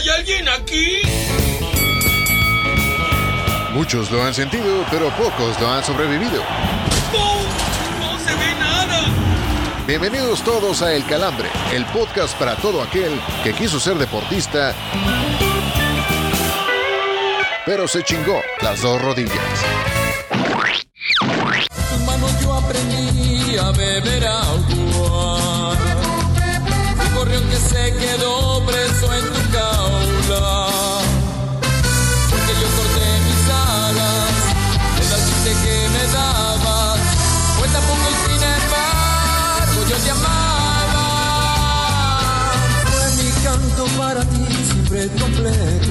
¿Hay alguien aquí? Muchos lo han sentido, pero pocos lo han sobrevivido. ¡No! ¡No se ve nada! Bienvenidos todos a El Calambre, el podcast para todo aquel que quiso ser deportista, pero se chingó las dos rodillas. tus manos yo aprendí a beber agua. El gorrión que se quedó ti siempre completo.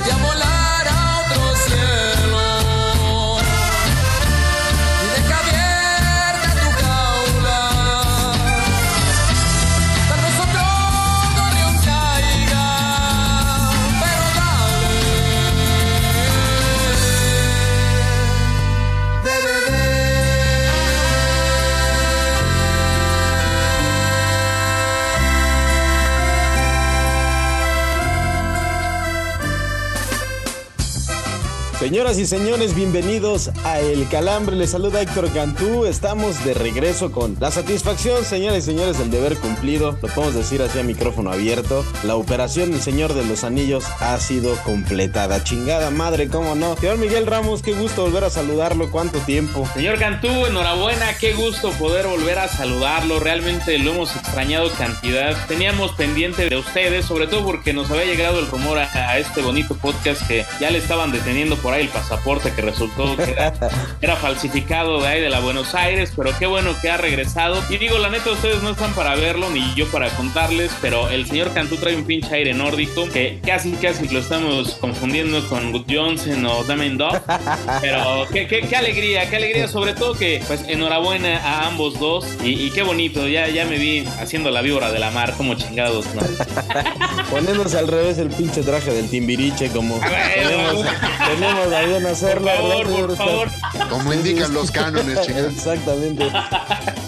Cansé. Vete a Señoras y señores, bienvenidos a El Calambre. Les saluda Héctor Cantú. Estamos de regreso con la satisfacción, señoras y señores, del deber cumplido. Lo podemos decir así a micrófono abierto. La operación del Señor de los Anillos ha sido completada. Chingada madre, cómo no. Señor Miguel Ramos, qué gusto volver a saludarlo. ¿Cuánto tiempo? Señor Cantú, enhorabuena, qué gusto poder volver a saludarlo, realmente lo hemos extrañado cantidad. Teníamos pendiente de ustedes, sobre todo porque nos había llegado el rumor a, a este bonito podcast que ya le estaban deteniendo por ahí el pasaporte que resultó que era, era falsificado de ahí de la Buenos Aires, pero qué bueno que ha regresado. Y digo, la neta, ustedes no están para verlo ni yo para contarles, pero el señor Cantú trae un pinche aire nórdico que casi, casi lo estamos confundiendo con Good Johnson o Damien Dog. Pero qué, qué, qué alegría, qué alegría, sobre todo que, pues, enhorabuena a ambos dos. Y, y qué bonito, ya, ya me vi haciendo la víbora de la mar, como chingados, ¿no? Poniéndose al revés el pinche traje del Timbiriche, como tenemos, tenemos ahí en hacerlo. Por favor, ¿verdad, por favor. Como indican los cánones, chingados. Exactamente.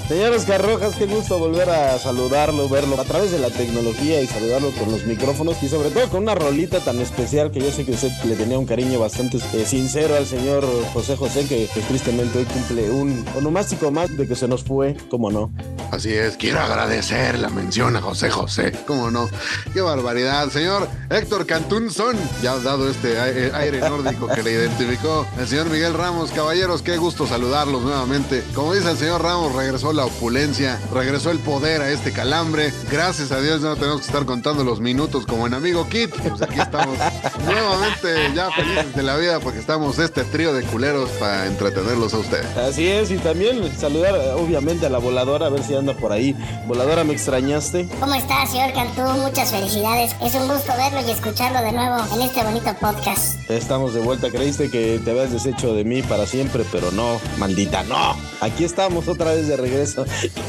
Señor Oscar Rojas, qué gusto volver a saludarlo, verlo a través de la tecnología y saludarlo con los micrófonos y sobre todo con una rolita tan especial que yo sé que usted le tenía un cariño bastante eh, sincero al señor José José, que, tristemente hoy cumple un onomástico más de que se nos fue, ¿cómo no? Así es, quiero agradecer la mención a José José. ¿Cómo no? Qué barbaridad, señor Héctor Cantunzón. Ya ha dado este aire, aire nórdico que le identificó el señor Miguel Ramos. Caballeros, qué gusto saludarlos nuevamente. Como dice el señor Ramos, regresó la opulencia, regresó el poder a este calambre. Gracias a Dios no tenemos que estar contando los minutos como en Amigo Kit. Pues aquí estamos nuevamente ya felices de la vida porque estamos este trío de culeros para entretenerlos a ustedes. Así es, y también saludar obviamente a la voladora, a ver si anda por ahí. Voladora, ¿me extrañaste? ¿Cómo está, señor Cantú? Muchas felicidades. Es un gusto verlo y escucharlo de nuevo en este bonito podcast. Estamos de vuelta, creíste que te habías deshecho de mí para siempre, pero no, maldita, no. Aquí estamos otra vez de regreso.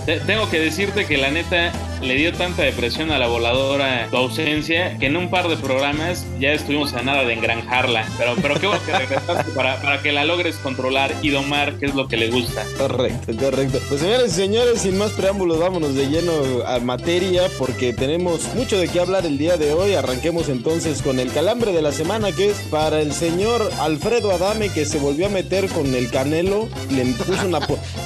Te- Tengo que decirte que la neta le dio tanta depresión a la voladora tu ausencia que en un par de programas ya estuvimos a nada de engranjarla. Pero, pero qué bueno que regresaste para, para que la logres controlar y domar, que es lo que le gusta. Correcto, correcto. Pues señores y señores, sin más preámbulos, vámonos de lleno a materia porque tenemos mucho de qué hablar el día de hoy. Arranquemos entonces con el calambre de la semana que es para el señor Alfredo Adame que se volvió a meter con el Canelo. Le puso una...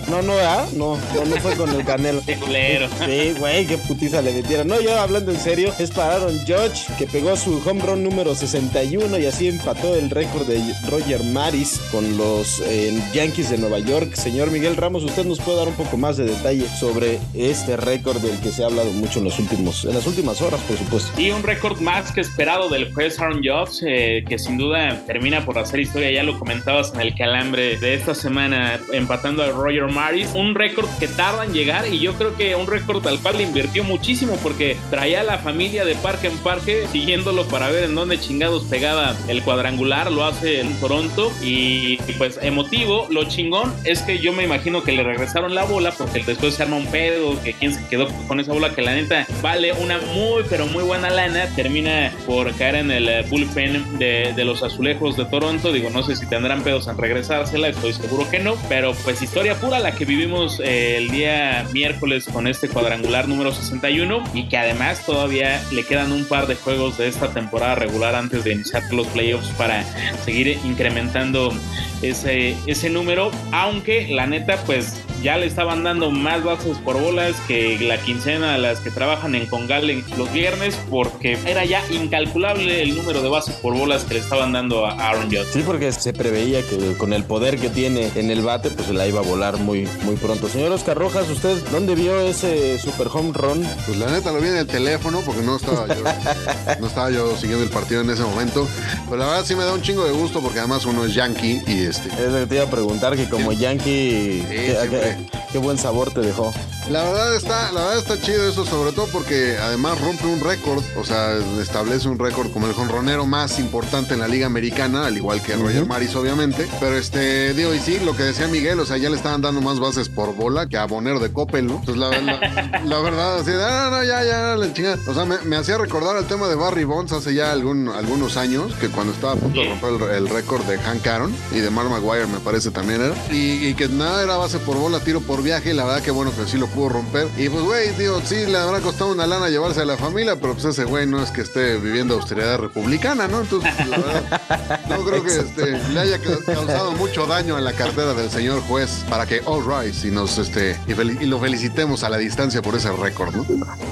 No, no, ¿ah? No, no, no fue con el Canelo. Qué culero. Sí, güey, ¿qué putiza le metieron. No, yo hablando en serio, es para Aaron Judge, que pegó su home run número 61 y así empató el récord de Roger Maris con los eh, Yankees de Nueva York. Señor Miguel Ramos, usted nos puede dar un poco más de detalle sobre este récord del que se ha hablado mucho en los últimos, en las últimas horas, por supuesto. Y un récord más que esperado del juez Aaron Judge, eh, que sin duda termina por hacer historia. Ya lo comentabas en el calambre de esta semana, empatando a Roger Maris. Un récord que tarda en llegar y yo creo que un récord al cual le invirtió muchísimo porque traía a la familia de parque en parque siguiéndolo para ver en dónde chingados pegaba el cuadrangular. Lo hace en Toronto y, pues emotivo. Lo chingón es que yo me imagino que le regresaron la bola porque después se arma un pedo, que quien se quedó con esa bola que la neta vale una muy pero muy buena lana. Termina por caer en el eh, bullpen de, los azulejos de Toronto. Digo, no sé si tendrán pedos en regresársela, estoy seguro que no, pero pues historia pura la que vivimos eh, el día miércoles con este cuadrangular número 61 y que además todavía le quedan un par de juegos de esta temporada regular antes de iniciar los playoffs para seguir incrementando ese, ese número, aunque la neta pues ya le estaban dando más bases por bolas que la quincena a las que trabajan en Congal los viernes porque era ya incalculable el número de bases por bolas que le estaban dando a Aaron Judge. Sí, porque se preveía que con el poder que tiene en el bate, pues se la iba a volar muy, muy pronto. Señor Oscar Rojas, ¿usted dónde vio ese super home run? Pues la neta lo vi en el teléfono porque no estaba yo, no estaba yo siguiendo el partido en ese momento. Pero la verdad sí me da un chingo de gusto porque además uno es yankee y este. Es lo que te iba a preguntar, que como yankee, Sí, ¿qué, siempre. Qué- buen sabor te dejó. La verdad está, la verdad está chido eso, sobre todo porque además rompe un récord, o sea, establece un récord como el jonronero más importante en la liga americana, al igual que Roger Maris, obviamente. Pero este, digo, y sí, lo que decía Miguel, o sea, ya le estaban dando más bases por bola que a Bonero de Coppel, ¿no? Entonces, la, la- la verdad, así, de, ah, no, ya, ya, la chingada. O sea, me, me hacía recordar el tema de Barry Bonds hace ya algún, algunos años, que cuando estaba a punto de romper el, el récord de Hank Aaron y de Mark Maguire, me parece también era. Y, y que nada era base por bola, tiro por viaje, y la verdad que bueno que sí lo pudo romper. Y pues, güey, digo, sí, le habrá costado una lana llevarse a la familia, pero pues ese güey no es que esté viviendo austeridad republicana, ¿no? Entonces, pues, la verdad, no creo que este, le haya ca- causado mucho daño a la cartera del señor juez para que all rise y nos este y, fel- y lo felicitemos a la distancia por ese récord, ¿no?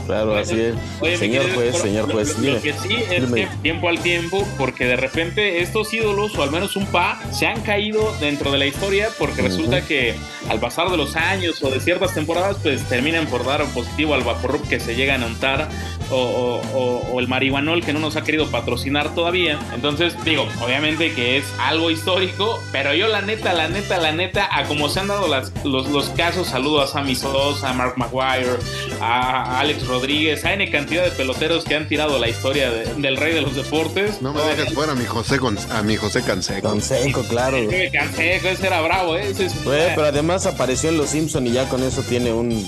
Claro, así es. Oye, señor querido juez, señor lo- juez. Lo, dime. lo que sí es Dime. que tiempo al tiempo, porque de repente estos ídolos, o al menos un pa, se han caído dentro de la historia, porque resulta que al pasar de los años o de ciertas temporadas, pues terminan por dar positivo al vaporrup que se llegan a untar, o, o- o- o el marihuanol que no nos ha querido patrocinar todavía. Entonces, digo, obviamente que es algo histórico, pero yo la neta, la neta, la neta, a como se han dado las- los, los casos, saludo a Sammy Sosa, a Mark Maguire, a Alex Rodríguez, a N cantidad de peloteros que han tirado la historia de- del rey de los deportes. No me dejes fuera a mi José con, a mi José Canseco. Consejo, claro. Cansé, ese era bravo, ¿eh? Ese es- pero además apareció en Los Simpson y ya con eso tiene un,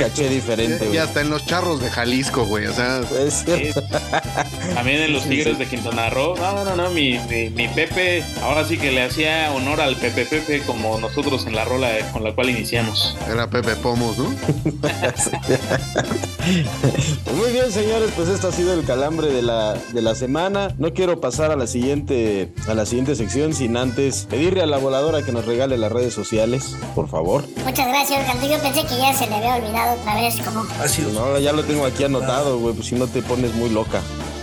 caché diferente, Y güey. hasta en los charros de Jalisco, güey. O sea, Es cierto. También en los Tigres de Quintana Roo. No, no, no, mi, mi, mi Pepe, ahora sí que le hacía honor al Pepe Pepe como nosotros en la rola con la cual iniciamos. era Pepe Pomos, ¿no? Muy bien, señores, pues esto ha sido el calambre de la, de la semana. No quiero pasar a la siguiente a la siguiente sección sin antes pedirle a la voladora que nos regale las redes sociales, por favor. Muchas gracias, Cantú. Yo pensé que ya se le había olvidado otra vez, como No, ya lo tengo aquí anotado, güey, pues si no te pones muy loca.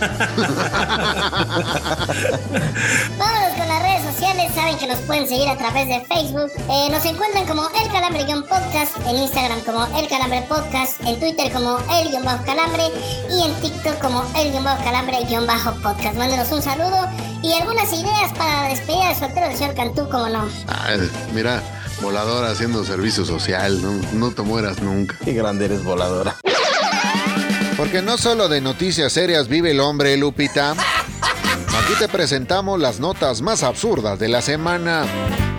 Vámonos con las redes sociales. Saben que nos pueden seguir a través de Facebook. Eh, nos encuentran como El Calambre-Podcast, en Instagram como El Calambre Podcast, en Twitter como El-Calambre y en TikTok como El-Calambre-Podcast. Mándenos un saludo y algunas ideas para la despedida de soltero del señor Cantú, como no. Ay, mira, voladora haciendo servicio social, no, no te mueras nunca. Qué grande eres voladora. Porque no solo de noticias serias vive el hombre, Lupita. Aquí te presentamos las notas más absurdas de la semana.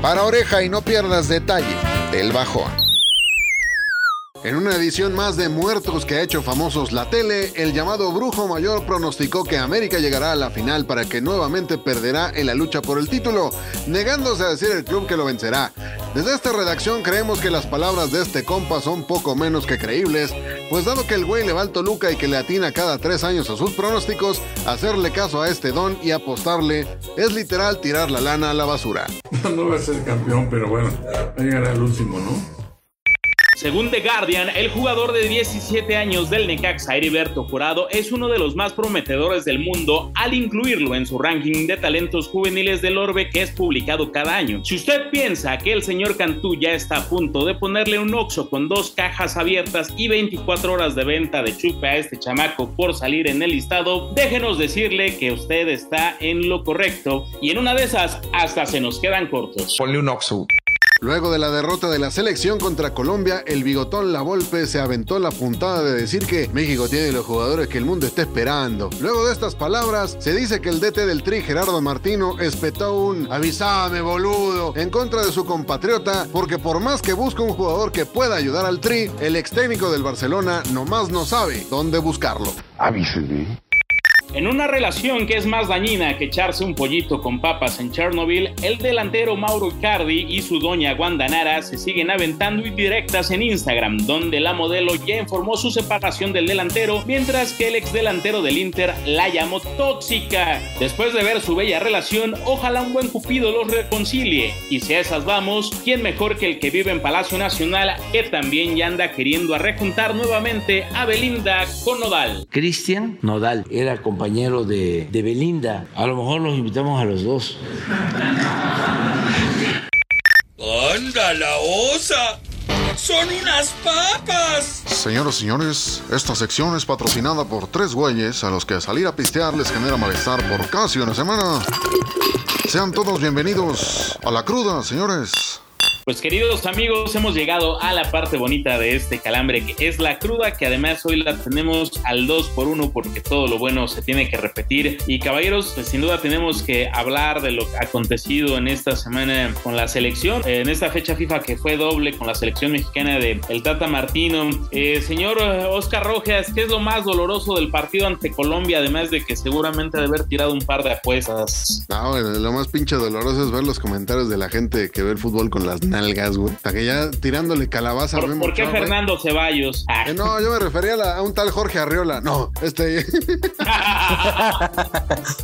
Para oreja y no pierdas detalle del bajón. En una edición más de Muertos que ha hecho famosos la tele, el llamado Brujo Mayor pronosticó que América llegará a la final para que nuevamente perderá en la lucha por el título, negándose a decir el club que lo vencerá. Desde esta redacción creemos que las palabras de este compa son poco menos que creíbles, pues dado que el güey le va al Toluca y que le atina cada tres años a sus pronósticos, hacerle caso a este don y apostarle es literal tirar la lana a la basura. No va a ser campeón, pero bueno, va a llegar al último, ¿no? Según The Guardian, el jugador de 17 años del Necaxa, Heriberto Jurado, es uno de los más prometedores del mundo al incluirlo en su ranking de talentos juveniles del Orbe que es publicado cada año. Si usted piensa que el señor Cantú ya está a punto de ponerle un oxo con dos cajas abiertas y 24 horas de venta de chupe a este chamaco por salir en el listado, déjenos decirle que usted está en lo correcto y en una de esas hasta se nos quedan cortos. Ponle un oxo. Luego de la derrota de la selección contra Colombia, el bigotón La Volpe se aventó la puntada de decir que México tiene los jugadores que el mundo está esperando. Luego de estas palabras, se dice que el DT del Tri, Gerardo Martino, espetó un avisame boludo en contra de su compatriota, porque por más que busque un jugador que pueda ayudar al Tri, el ex técnico del Barcelona nomás no sabe dónde buscarlo. Avíseme. En una relación que es más dañina que echarse un pollito con papas en Chernobyl, el delantero Mauro Icardi y su doña Wanda Nara se siguen aventando indirectas en Instagram, donde la modelo ya informó su separación del delantero, mientras que el ex delantero del Inter la llamó tóxica. Después de ver su bella relación, ojalá un buen cupido los reconcilie. Y si a esas vamos, ¿quién mejor que el que vive en Palacio Nacional, que también ya anda queriendo a rejuntar nuevamente a Belinda con Nodal? Cristian Nodal era compañero de, de Belinda. A lo mejor los invitamos a los dos. ¡Anda la osa! ¡Son unas papas! Señoras y señores, esta sección es patrocinada por tres güeyes a los que salir a pistear les genera malestar por casi una semana. Sean todos bienvenidos a la cruda, señores. Pues queridos amigos, hemos llegado a la parte bonita de este calambre que es la cruda, que además hoy la tenemos al 2 por 1 porque todo lo bueno se tiene que repetir. Y caballeros, pues sin duda tenemos que hablar de lo acontecido en esta semana con la selección, en esta fecha FIFA que fue doble con la selección mexicana de el Tata Martino. Eh, señor Oscar Rojas, ¿qué es lo más doloroso del partido ante Colombia? Además de que seguramente de haber tirado un par de apuestas. No, lo más pinche doloroso es ver los comentarios de la gente que ve el fútbol con las nalgas, güey. Hasta que ya tirándole calabaza ¿Por, ¿por qué Fernando Ceballos? Ah. Eh, no, yo me refería a, la, a, un tal Jorge Arriola. No, este.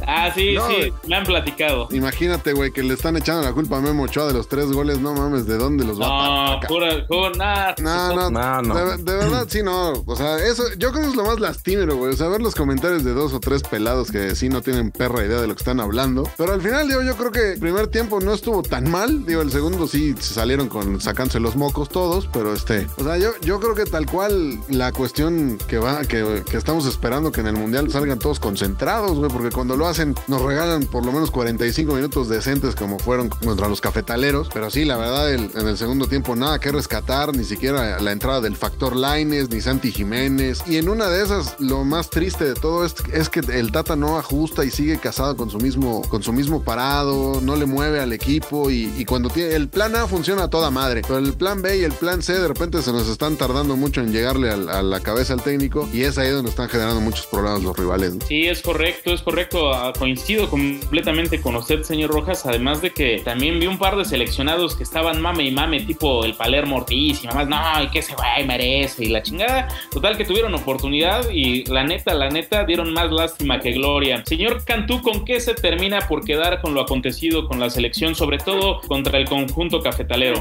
ah, sí, no, sí, me han platicado. Imagínate, güey, que le están echando la culpa a Memo Ochoa de los tres goles. No mames, ¿de dónde los va no, a pura, pura, nada. No, no, no, no. De, de, verdad, sí, no. O sea, eso, yo creo que es lo más lastimero, güey. O sea, ver los comentarios de dos o tres pelados que sí no tienen perra idea de lo que están hablando. Pero al final, digo, yo creo que el primer tiempo no estuvo tan mal. Digo, el segundo sí se salieron con sacándose los mocos todos, pero este, o sea, yo, yo creo que tal cual la cuestión que va, que, que estamos esperando que en el mundial salgan todos concentrados, güey, porque cuando lo hacen nos regalan por lo menos 45 minutos decentes como fueron contra los cafetaleros, pero sí, la verdad, en el segundo tiempo nada que rescatar, ni siquiera la entrada del factor Laines, ni Santi Jiménez, y en una de esas lo más triste de todo es, es que el Tata no ajusta y sigue casado con su mismo, con su mismo parado, no le mueve al equipo y, y cuando tiene el plan A funciona a toda madre, pero el plan B y el plan C de repente se nos están tardando mucho en llegarle a, la cabeza al técnico y es ahí donde están generando muchos problemas los rivales. Sí, es correcto, es correcto. Ah, coincido completamente con usted, señor Rojas, además de que también vi un par de seleccionados que estaban mame y mame, tipo el Palermo Ortiz y no, y que ese güey merece y la chingada. Total que tuvieron oportunidad y la neta, la neta, dieron más lástima que gloria. Señor Cantú, ¿con qué se termina por quedar con lo acontecido con la selección, sobre todo contra el conjunto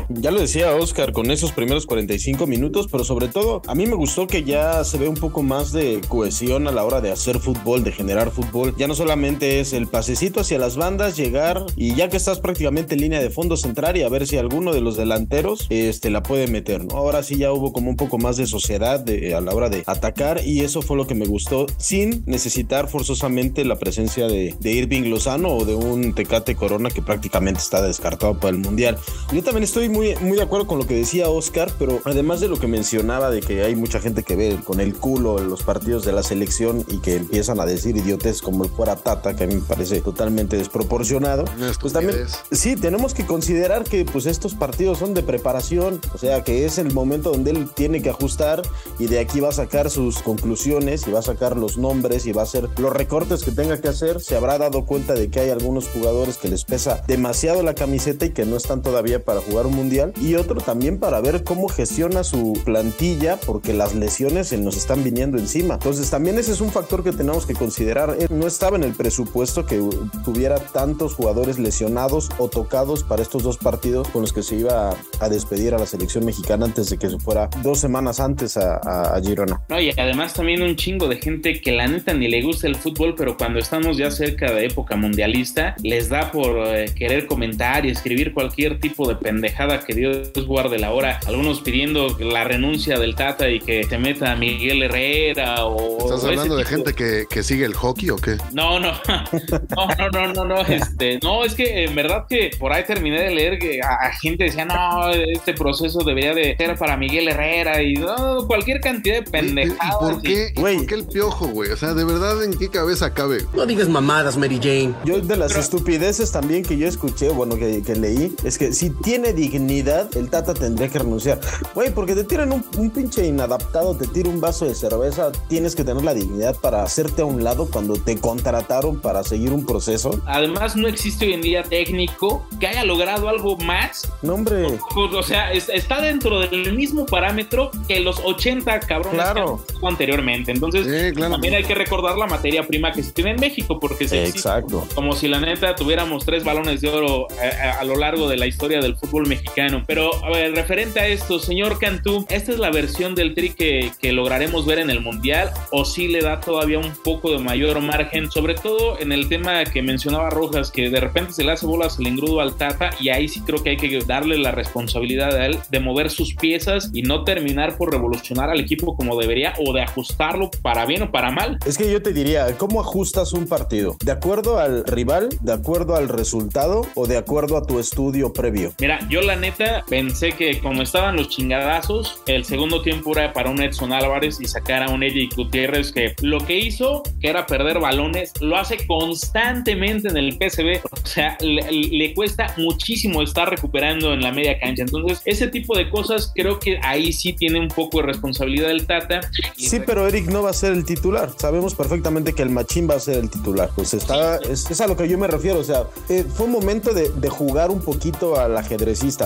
Ya lo decía Oscar con esos primeros 45 minutos, pero sobre todo a mí me gustó que ya se ve un poco más de cohesión a la hora de hacer fútbol, de generar fútbol. Ya no solamente es el pasecito hacia las bandas, llegar y ya que estás prácticamente en línea de fondo central y a ver si alguno de los delanteros este, la puede meter. ¿no? Ahora sí ya hubo como un poco más de sociedad a la hora de atacar y eso fue lo que me gustó sin necesitar forzosamente la presencia de, de Irving Lozano o de un Tecate Corona que prácticamente está descartado para el Mundial. Yo también estoy muy, muy de acuerdo con lo que decía Oscar, pero además de lo que mencionaba de que hay mucha gente que ve con el culo los partidos de la selección y que empiezan a decir idiotes como el fuera Tata, que a mí me parece totalmente desproporcionado, pues también sí, tenemos que considerar que pues estos partidos son de preparación, o sea que es el momento donde él tiene que ajustar y de aquí va a sacar sus conclusiones y va a sacar los nombres y va a hacer los recortes que tenga que hacer, se habrá dado cuenta de que hay algunos jugadores que les pesa demasiado la camiseta y que no están todavía para jugar mundial y otro también para ver cómo gestiona su plantilla porque las lesiones se nos están viniendo encima. Entonces también ese es un factor que tenemos que considerar. Eh, No estaba en el presupuesto que tuviera tantos jugadores lesionados o tocados para estos dos partidos con los que se iba a, despedir a la selección mexicana antes de que se fuera dos semanas antes a, Girona. No, y además también un chingo de gente que la neta ni le gusta el fútbol, pero cuando estamos ya cerca de época mundialista, les da por eh, querer comentar y escribir cualquier tipo de pendejada que Dios guarde la hora. Algunos pidiendo la renuncia del Tata y que se meta a Miguel Herrera o... ¿Estás o hablando de tipo gente que, que sigue el hockey o qué? No, no, no, no, no, no, no, este, no, es que en verdad que por ahí terminé de leer que a, a gente decía, no, este proceso debería de ser para Miguel Herrera y no, cualquier cantidad de ¿Y, y pendejadas. por qué? ¿Y Güey. por qué el piojo, güey? O sea, de verdad, ¿en qué cabeza cabe? No digas mamadas, Mary Jane. Yo de las estupideces también que yo escuché, bueno, que, que leí, es que si tiene dignidad, el Tata tendría que renunciar. Güey, porque te tiran un, un pinche inadaptado, te tira un vaso de cerveza, tienes que tener la dignidad para hacerte a un lado cuando te contrataron para seguir un proceso. Además, no existe hoy en día técnico que haya logrado algo más. No, hombre. O sea, es- está dentro del mismo parámetro que los 80 cabrones Claro. que anteriormente. Entonces, Sí, claro. también hay que recordar la materia prima que se tiene en México, porque se existe Exacto. como si la neta tuviéramos tres balones de oro eh, a, a lo largo de la historia del fútbol mexicano. Pero, a ver, referente a esto, señor Cantú, ¿esta es la versión del tri que, que lograremos ver en el Mundial o sí le da todavía un poco de mayor margen? Sobre todo en el tema que mencionaba Rojas, que de repente se le hace bolas el engrudo al Tata y ahí sí creo que hay que darle la responsabilidad a él de mover sus piezas y no terminar por revolucionar al equipo como debería o de ajustarlo para bien o para mal. Es que yo te diría, ¿cómo ajustas un partido? ¿De acuerdo al rival? ¿De acuerdo al resultado? ¿O de acuerdo a tu estudio previo? Mira, yo la neta pensé que como estaban los chingadazos, el segundo tiempo era para un Edson Álvarez y sacar a un Eddie Gutiérrez que lo que hizo, que era perder balones, lo hace constantemente en el PSV. O sea, le, cuesta muchísimo estar recuperando en la media cancha. Entonces, ese tipo de cosas creo que ahí sí tiene un poco de responsabilidad el Tata. Sí, pero Eric no va a ser el titular. Sabemos perfectamente que el Machín va a ser el titular. Pues está, es, a lo que yo me refiero. O sea, eh, fue un momento de, de jugar un poquito al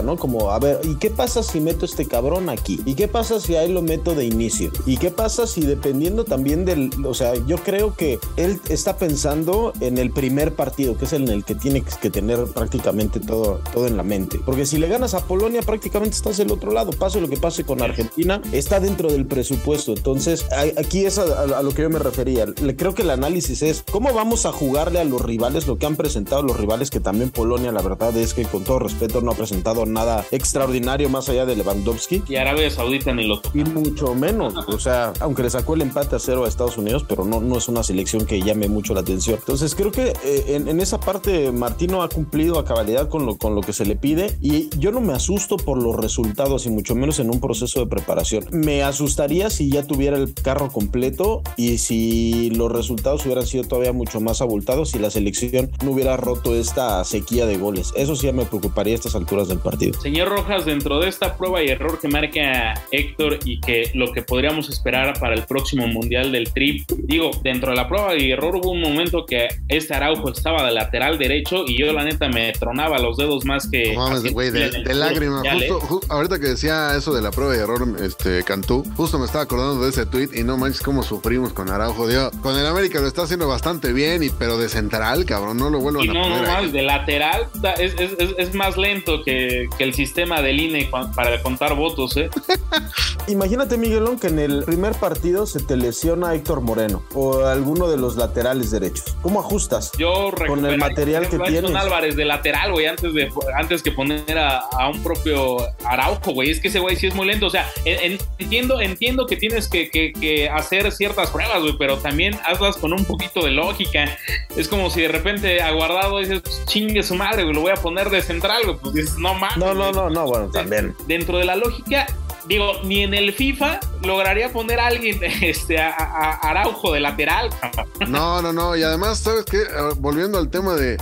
¿no? Como, a ver, ¿y qué pasa si meto este cabrón aquí? ¿Y qué pasa si ahí lo meto de inicio? ¿Y qué pasa si dependiendo también del, o sea, yo creo que él está pensando en el primer partido, que es el en el que tiene que tener prácticamente todo, todo en la mente. Porque si le ganas a Polonia, prácticamente estás del otro lado. Pase lo que pase con Argentina, está dentro del presupuesto. Entonces, aquí es a, a- lo que yo me refería. Creo que el análisis es cómo vamos a jugarle a los rivales, lo que han presentado los rivales, que también Polonia, la verdad es que con todo respeto, no ha presentado nada extraordinario más allá de Lewandowski. y Arabia Saudita ni lo toca. Y mucho menos, o sea, aunque le sacó el empate a cero a Estados Unidos, pero no, no es una selección que llame mucho la atención. Entonces creo que eh, en, en esa parte Martino ha cumplido a cabalidad con lo, con lo que se le pide y yo no me asusto por los resultados y mucho menos en un proceso de preparación. Me asustaría si ya tuviera el carro completo y si los resultados hubieran sido todavía mucho más abultados y la selección no hubiera roto esta sequía de goles. Eso sí me preocuparía a estas alturas del partido. Señor Rojas, dentro de esta prueba y error que marca Héctor y que lo que podríamos esperar para el próximo Mundial del Tri, digo, dentro de la prueba y error hubo un momento que este Araujo estaba de lateral derecho y yo la neta me tronaba los dedos más que... No mames, güey, de, de lágrima. Justo, ju- ahorita que decía eso de la prueba de error, este, Cantú, justo me estaba acordando de ese tweet y no manches cómo sufrimos con Araujo. Dios, con el América lo está haciendo bastante bien, y, pero de central, cabrón, no lo vuelvan Y a no, no poner ahí. más, de lateral es- es- es más lento que, que el sistema del INE para contar votos, ¿eh? Imagínate, Miguelón, que en el primer partido se te lesiona Héctor Moreno o alguno de los laterales derechos. ¿Cómo ajustas? Yo Con el material que a tienes. Álvarez de lateral, güey, antes, de, antes que poner a, a un propio Araujo, güey. Es que ese güey sí es muy lento. O sea, en- en- entiendo, entiendo que tienes que, que- que hacer ciertas pruebas, güey, pero también hazlas con un poquito de lógica. Es como si de repente aguardado dices, "Pues, chingue su madre, güey, lo voy a poner de central, güey. Pues dices, no mames. No, no, güey". no, no, bueno, también. Dentro de la lógica, digo, ni en el FIFA lograría poner a alguien, este, a, Araujo de lateral. No, no, no. Y además, ¿sabes qué? Ah, Volviendo al tema de,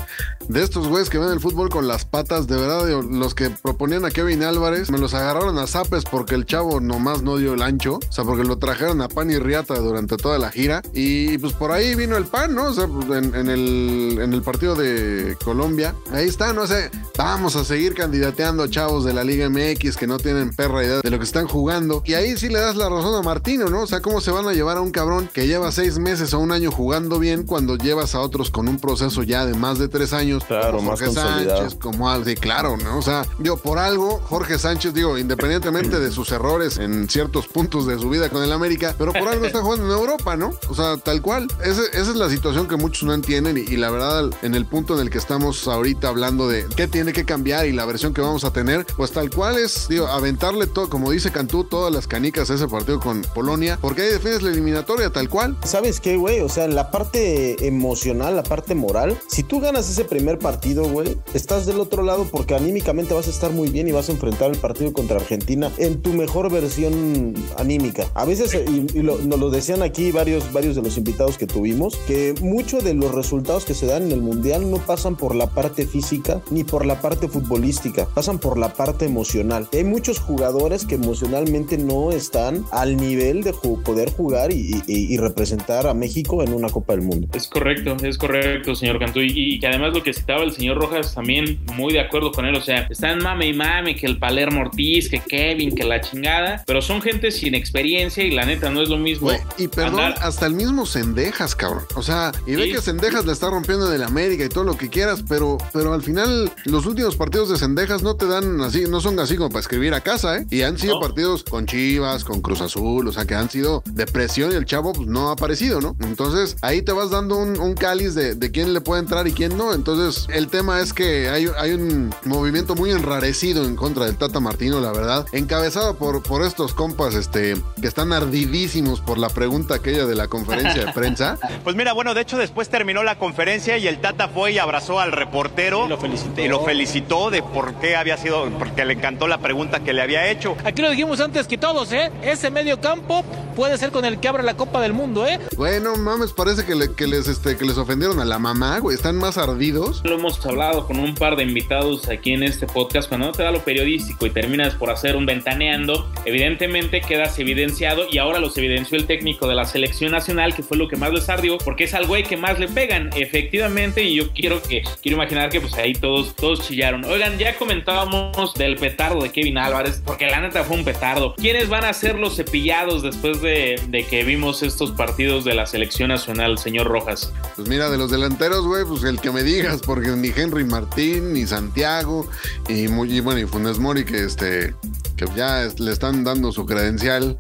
de estos güeyes que ven el fútbol con las patas, de verdad, los que proponían a Kevin Álvarez, me los agarraron a zapes porque el chavo nomás no dio el ancho, o sea, porque lo trajeron a pan y riata durante toda la gira, y pues por ahí vino el pan, ¿no? O sea, pues, en, el, en el partido de Colombia, ahí está, no sé, vamos a seguir candidateando a chavos de la Liga MX que no tienen perra idea de lo que están jugando, y ahí sí le das la razón a Martino, ¿no? O sea, ¿cómo se van a llevar a un cabrón que lleva seis meses o un año jugando bien cuando llevas a otros con un proceso ya de más de tres años? Claro, como más Jorge consolidado. Sánchez, como al, sí, claro, ¿no? O sea, yo por algo, Jorge Sánchez, digo, independientemente de sus errores en ciertos puntos de su vida con el América, pero por algo está jugando en Europa, ¿no? O sea, tal cual. Ese- esa es la situación que muchos no entienden y, y la verdad, en el punto en el que estamos ahorita hablando de qué tiene que cambiar y la versión que vamos a tener, pues tal cual es, digo, aventarle todo, como dice Cantú, todas las canicas a ese partido con Polonia, porque ahí defines la eliminatoria tal cual. ¿Sabes qué, güey? O sea, en la parte emocional, la parte moral, si tú ganas ese primer partido, güey, estás del otro lado porque anímicamente vas a estar muy bien y vas a enfrentar el partido contra Argentina en tu mejor versión anímica. A veces, y, nos lo decían aquí varios, varios de los invitados que tuvimos, que muchos de los resultados que se dan en el Mundial no pasan por la parte física ni por la parte futbolística, pasan por la parte emocional. Hay muchos jugadores que emocionalmente no están al nivel de poder jugar y, representar a México en una Copa del Mundo. Es correcto, es correcto, señor Cantú. Y que además lo que citaba el señor Rojas también muy de acuerdo con él. O sea, están mame y mame que el Palermo Ortiz, que Kevin, que la chingada. Pero son gente sin experiencia y la neta no es lo mismo. Y perdón, andar- hasta el mismo Sendejas, cabrón. O sea, y ve Sí. que Sendejas le está rompiendo en el América y todo lo que quieras, pero, pero al final los últimos partidos de Sendejas no te dan así, no son así como para escribir a casa, ¿eh? Y han sido No. partidos con Chivas, con Cruz Azul, o sea, que han sido de presión y el chavo pues, no ha aparecido, ¿no? Entonces ahí te vas dando un, un cáliz de, de quién le puede entrar y quién no. Entonces el tema es que hay, hay un movimiento muy enrarecido en contra del Tata Martino, la verdad, encabezado por, por estos compas este, que están ardidísimos por la pregunta aquella de la conferencia de prensa. Pues mira, bueno, de hecho después terminó la conferencia y el Tata fue y abrazó al reportero. Y lo felicitó. Y lo felicitó de por qué había sido, porque le encantó la pregunta que le había hecho. Aquí lo dijimos antes que todos, ¿eh? Ese medio campo puede ser con el que abre la Copa del Mundo, ¿eh? Bueno, mames, parece que, le- que les, este, que les ofendieron a la mamá, güey. Están más ardidos. Lo hemos hablado con un par de invitados aquí en este podcast. Cuando no te da lo periodístico y terminas por hacer un ventaneando, evidentemente quedas evidenciado y ahora los evidenció el técnico de la selección nacional, que fue lo que más les ardió, porque es al güey que más le pegan, efectivamente. Y yo quiero que quiero imaginar que pues ahí todos todos chillaron. Oigan, ya comentábamos del petardo de Kevin Álvarez, porque la neta fue un petardo. ¿Quiénes van a ser los cepillados después de, de que vimos estos partidos de la selección nacional, señor Rojas? Pues mira, de los delanteros, güey, pues el que me digas, porque ni Henry Martín, ni Santiago, y, muy, bueno, y Funes Mori, que este, que ya le están dando su credencial.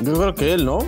Yo creo que él, ¿no?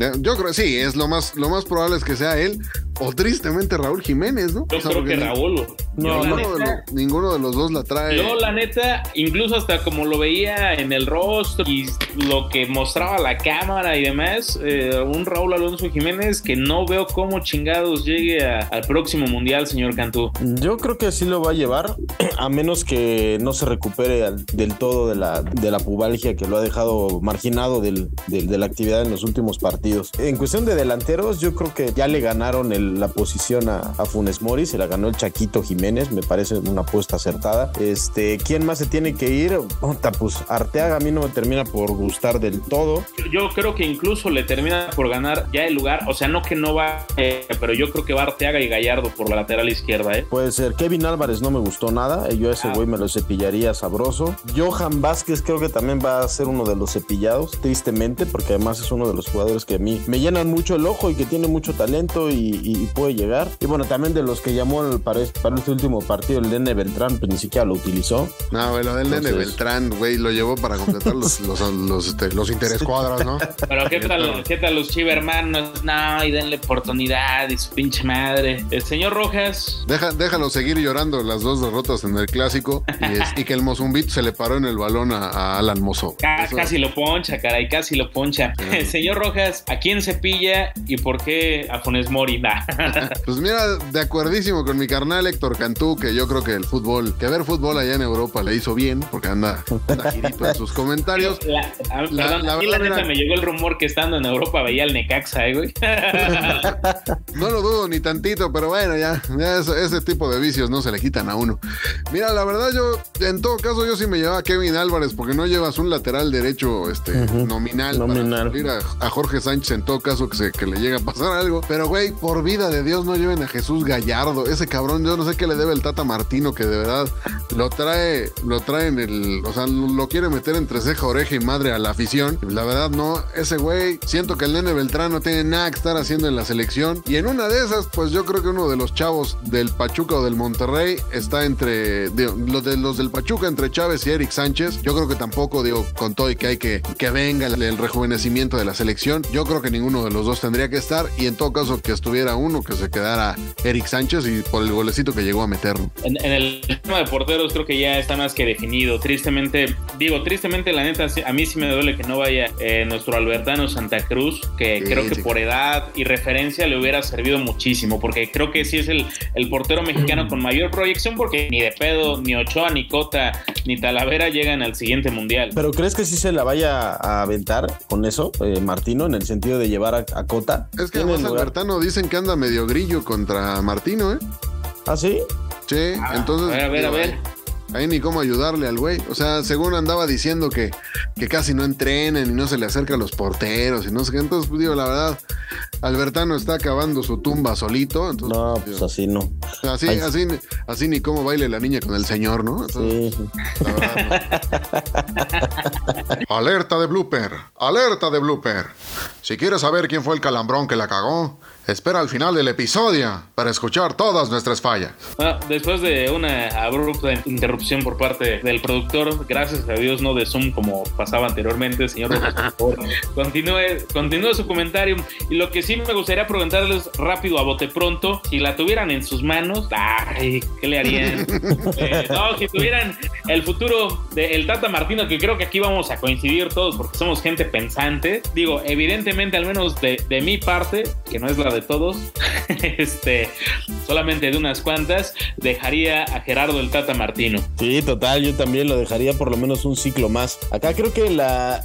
Eh, Yo creo, sí, es lo más, lo más probable es que sea él, o tristemente Raúl Jiménez, ¿no? Yo O sea, creo que ni- Raúl. No, de neta- los, ninguno de los dos la trae. Yo, la neta, incluso hasta como lo veía en el rostro y lo que mostraba la cámara y demás, eh, un Raúl Alonso Jiménez que no veo cómo chingados llegue a- al próximo mundial, señor Cantú. Yo creo que sí lo va a llevar, a menos que no se recupere al- del todo de la, de la pubalgia que lo ha dejado marginado del- del- de la actividad en los últimos partidos. En cuestión de delanteros, yo creo que ya le ganaron el- la posición a, a Funes Mori, se la ganó el Chaquito Jiménez, me parece una apuesta acertada. Este, ¿quién más se tiene que ir? Puta, pues Arteaga a mí no me termina por gustar del todo. Yo creo que incluso le termina por ganar ya el lugar, o sea, no que no va, eh, pero yo creo que va Arteaga y Gallardo por la lateral izquierda, ¿eh? Puede ser. Kevin Álvarez no me gustó nada. eh, Yo a ese güey me lo cepillaría sabroso. Johan Vázquez creo que también va a ser uno de los cepillados, tristemente, porque además es uno de los jugadores que a mí me llenan mucho el ojo y que tiene mucho talento y, y- y puede llegar. Y bueno, también de los que llamó el- para, este, para este último partido el Nene Beltrán, pues ni siquiera lo utilizó. No, güey, lo del Nene Beltrán, güey, lo llevó para completar los, los, los, este, los interescuadros, ¿no? Pero qué tal, qué tal los chivermanos, no, y denle oportunidad y su pinche madre. El señor Rojas, Deja, déjalo seguir llorando las dos derrotas en el clásico y, es- y que el Mozumbit se le paró en el balón a, a Alan Mozo. Eso- casi lo poncha, caray, casi lo poncha. El señor Rojas, ¿a quién se pilla y por qué a Funes Mori? Nah. Pues mira, de acuerdísimo con mi carnal Héctor Cantú, que yo creo que el fútbol, que ver fútbol allá en Europa le hizo bien, porque anda, anda girito en sus comentarios. La, a- La- perdón, la a mí la verdad, neta me llegó el rumor que estando en Europa veía el Necaxa, eh, güey. No lo dudo ni tantito, pero bueno, ya, ya ese, ese tipo de vicios no se le quitan a uno. Mira, la verdad, yo, en todo caso, yo sí me llevaba a Kevin Álvarez, porque no llevas un lateral derecho este, nominal, Nominal. para a, a Jorge Sánchez en todo caso que, se, que le llegue a pasar algo. Pero, güey, por vida de Dios, no lleven a Jesús Gallardo. Ese cabrón, yo no sé qué le debe el Tata Martino, que de verdad lo trae, lo trae en el, o sea, lo quiere meter entre ceja, oreja y madre a la afición. La verdad, no, ese güey, siento que el nene Beltrán no tiene nada que estar haciendo en la selección. Y en una de esas, pues yo creo que uno de los chavos del Pachuca o del Monterrey está entre, digo, los, de, los del Pachuca, entre Chávez y Eric Sánchez. Yo creo que tampoco, digo, con todo y que hay que que venga el, el rejuvenecimiento de la selección. Yo creo que ninguno de los dos tendría que estar. Y en todo caso, que estuviera uno, que se quedara Eric Sánchez y por el golecito que llegó a meter. En, en el tema de porteros creo que ya está más que definido. Tristemente, digo, tristemente la neta, a mí sí me duele que no vaya eh, nuestro Albertano Santa Cruz, que Sí, creo que sí. por edad y referencia le hubiera servido muchísimo, porque creo que sí es el, el portero mexicano con mayor proyección, porque ni de pedo, ni Ochoa, ni Cota, ni Talavera llegan al siguiente mundial. Pero ¿crees que sí se la vaya a aventar con eso, eh, Martino, en el sentido de llevar a, a Cota? Es que además Albertano dicen que anda medio grillo contra Martino, ¿eh? ¿Ah, sí? Sí, entonces. a ver, a ver, a ver. Ahí ni cómo ayudarle al güey. O sea, según andaba diciendo que, que casi no entrenen y no se le acerca a los porteros y no sé qué. Entonces, pues, digo, la verdad, Albertano está acabando su tumba solito. Entonces, No, digo, pues así no. así, Ay. así, así ni cómo baile la niña con el señor, ¿no? Entonces, Sí. la verdad, no. Alerta de blooper, alerta de blooper. Si quieres saber quién fue el calambrón que la cagó, espera al final del episodio para escuchar todas nuestras fallas. Bueno, después de una abrupta interrupción por parte del productor, gracias a Dios no de Zoom como pasaba anteriormente, señor Rojas, por favor, continúe, continúe su comentario. Y lo que sí me gustaría preguntarles rápido a bote pronto, si la tuvieran en sus manos, ay, ¿qué le harían? Eh, no, si tuvieran el futuro del Tata Martino, que creo que aquí vamos a coincidir todos porque somos gente pensante. Digo, evidentemente, al menos de, de mi parte, que no es la de todos, este, solamente de unas cuantas, dejaría a Gerardo el Tata Martino. Sí, total, yo también lo dejaría por lo menos un ciclo más. Acá creo que la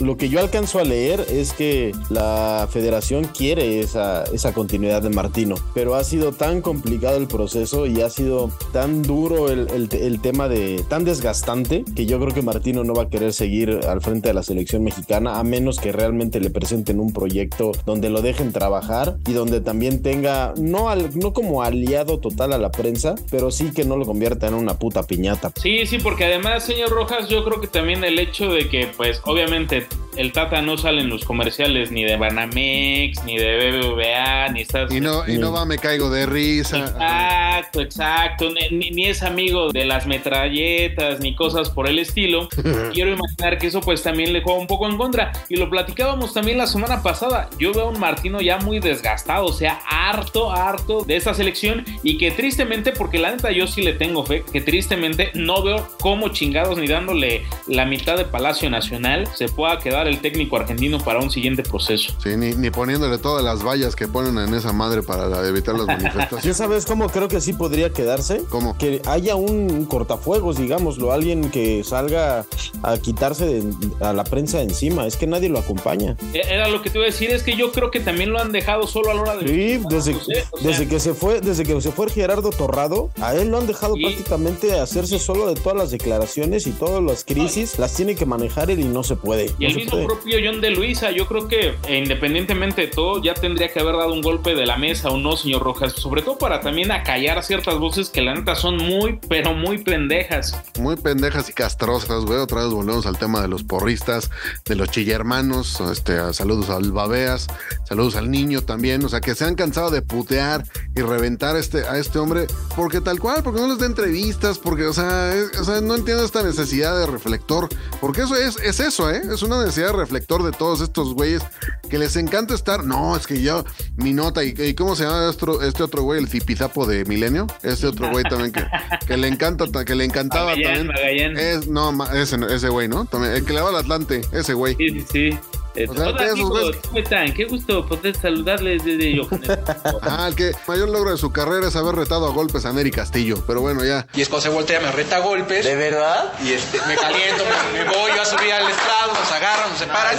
lo que yo alcanzo a leer es que la federación quiere esa, esa continuidad de Martino, pero ha sido tan complicado el proceso y ha sido tan duro el, el- el tema de tan desgastante que yo creo que Martino no va a querer seguir al frente de la selección mexicana a menos que realmente le presenten un proyecto donde lo dejen trabajar y donde también tenga no al, no como aliado total a la prensa, pero sí que no lo convierta en una puta piñata. Sí, sí, porque además, señor Rojas, yo creo que también el hecho de que, pues, obviamente, el Tata no sale en los comerciales ni de Banamex, ni de BBVA, ni está... Y no, y no va, me caigo de risa. Exacto, exacto. Ni, ni- ni es amigo de las metralletas ni cosas por el estilo. Quiero imaginar que eso pues también le juega un poco en contra. Y lo platicábamos también la semana pasada. Yo veo a un Martino ya muy desgastado, o sea, harto, harto de esta selección. Y que tristemente, porque la neta yo sí le tengo fe, que tristemente no veo cómo chingados ni dándole la mitad de Palacio Nacional se pueda quedar el técnico argentino para un siguiente proceso. Sí, ni, ni poniéndole todas las vallas que ponen en esa madre para la- evitar las ¿Ya manifestaciones. sabes cómo creo que sí podría quedarse? ¿Cómo? Que haya un cortafuegos, digámoslo, alguien que salga a quitarse de- a la prensa de encima. Es que nadie lo acompaña. E- Era lo que te iba a decir, es que yo creo que también lo han dejado solo a la hora de... Sí, desde, o sea, desde que se fue, desde que se fue Gerardo Torrado, a él lo han dejado Y- prácticamente hacerse solo de todas las declaraciones y todas las crisis, las tiene que manejar él y no se puede. Y no el mismo puede. propio John de Luisa, yo creo que eh, independientemente de todo, ya tendría que haber dado un golpe de la mesa o no, señor Rojas, sobre todo para también acallar ciertas voces que la neta son muy, pero muy pendejas. Muy pendejas y castrosas, güey. Otra vez volvemos al tema de los porristas, de los chillermanos. Este, a- saludos al Babeas, saludos al niño también. O sea, que se han cansado de putear y reventar este, a este hombre porque tal cual, porque no les da entrevistas, porque, o sea, es- o sea, no entiendo esta necesidad de reflector. Porque eso es, es eso, ¿eh? Es una necesidad de reflector de todos estos güeyes que les encanta estar. No, es que yo, mi nota, y, y ¿cómo se llama este, otro- este otro güey, el zipizapo de Milenio? Este otro güey también que, que le encanta, que le encantaba Magallán, también. Magallán. Es, no, ese, ese güey, ¿no? También, el que le va al Atlante, ese güey. Sí, sí, sí. Eh, hola, amigos, ¿cómo están? Qué gusto poder saludarles desde yo. Ah, el que mayor logro de su carrera es haber retado a golpes a Neri Castillo. Pero bueno, ya. Y es cuando se voltea, me reta a golpes. ¿De verdad? Y este, me caliento, me, me voy yo a subir al estrado, nos agarran, nos separan.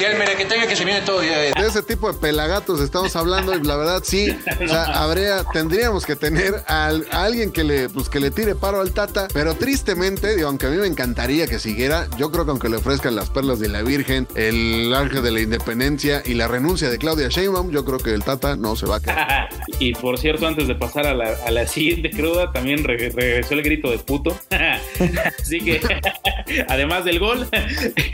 y el merequetengue que se viene todo. De ese tipo de pelagatos estamos hablando y la verdad sí, o sea, habría, tendríamos que tener al- a, alguien que le, pues, que le tire paro al Tata, pero tristemente, digo, aunque a mí me encantaría que siguiera, yo creo que aunque le ofrezcan las perlas de la Virgen, el ángel de la independencia y la renuncia de Claudia Sheinbaum, yo creo que el Tata no se va a quedar. y por cierto, antes de pasar a la, siguiente cruda, también re- regresó el grito de puto. Así que, además del gol,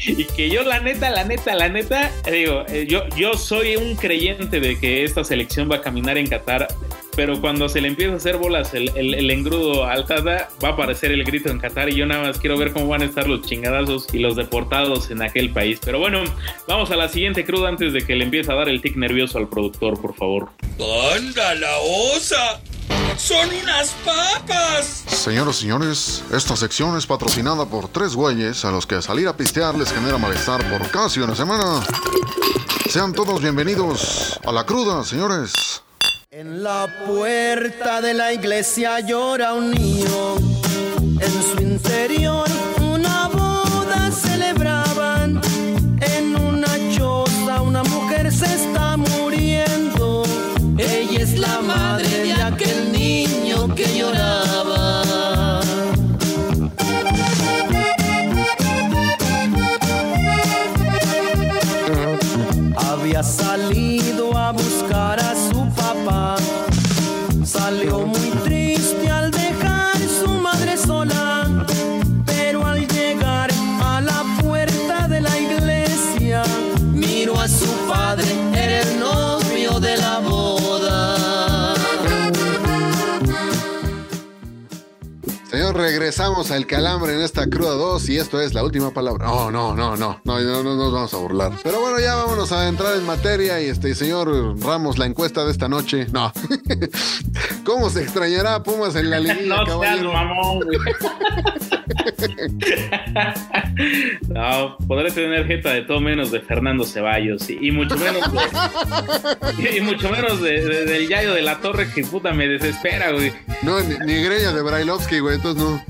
y que yo la neta, la neta, la neta, digo, eh, yo, yo soy un creyente de que esta selección va a caminar en Qatar. Pero cuando se le empieza a hacer bolas el, el- el engrudo al Tata, va a aparecer el grito en Qatar y yo nada más quiero ver cómo van a estar los chingadazos y los deportados en aquel país. Pero bueno, vamos a la siguiente cruda antes de que le empiece a dar el tic nervioso al productor, por favor. ¡Anda la osa! ¡Son unas papas! Señoras y señores, esta sección es patrocinada por tres güeyes a los que salir a pistear les genera malestar por casi una semana. Sean todos bienvenidos a la cruda, señores. En la puerta de la iglesia llora un niño. En su interior regresamos al calambre en esta cruda 2 y esto es la última palabra. No, no, no, no, no, no, no nos vamos a burlar. Pero bueno, ya vámonos a entrar en materia y este señor Ramos, la encuesta de esta noche. No. ¿Cómo se extrañará a Pumas en la liguilla, No seas caballero? mamón, güey. No, podré tener jeta de todo menos de Fernando Ceballos y, y mucho menos de, y mucho menos de, de- del Yayo de la Torre que puta me desespera, güey. No, ni, ni Greña de Brailovsky, güey, entonces no.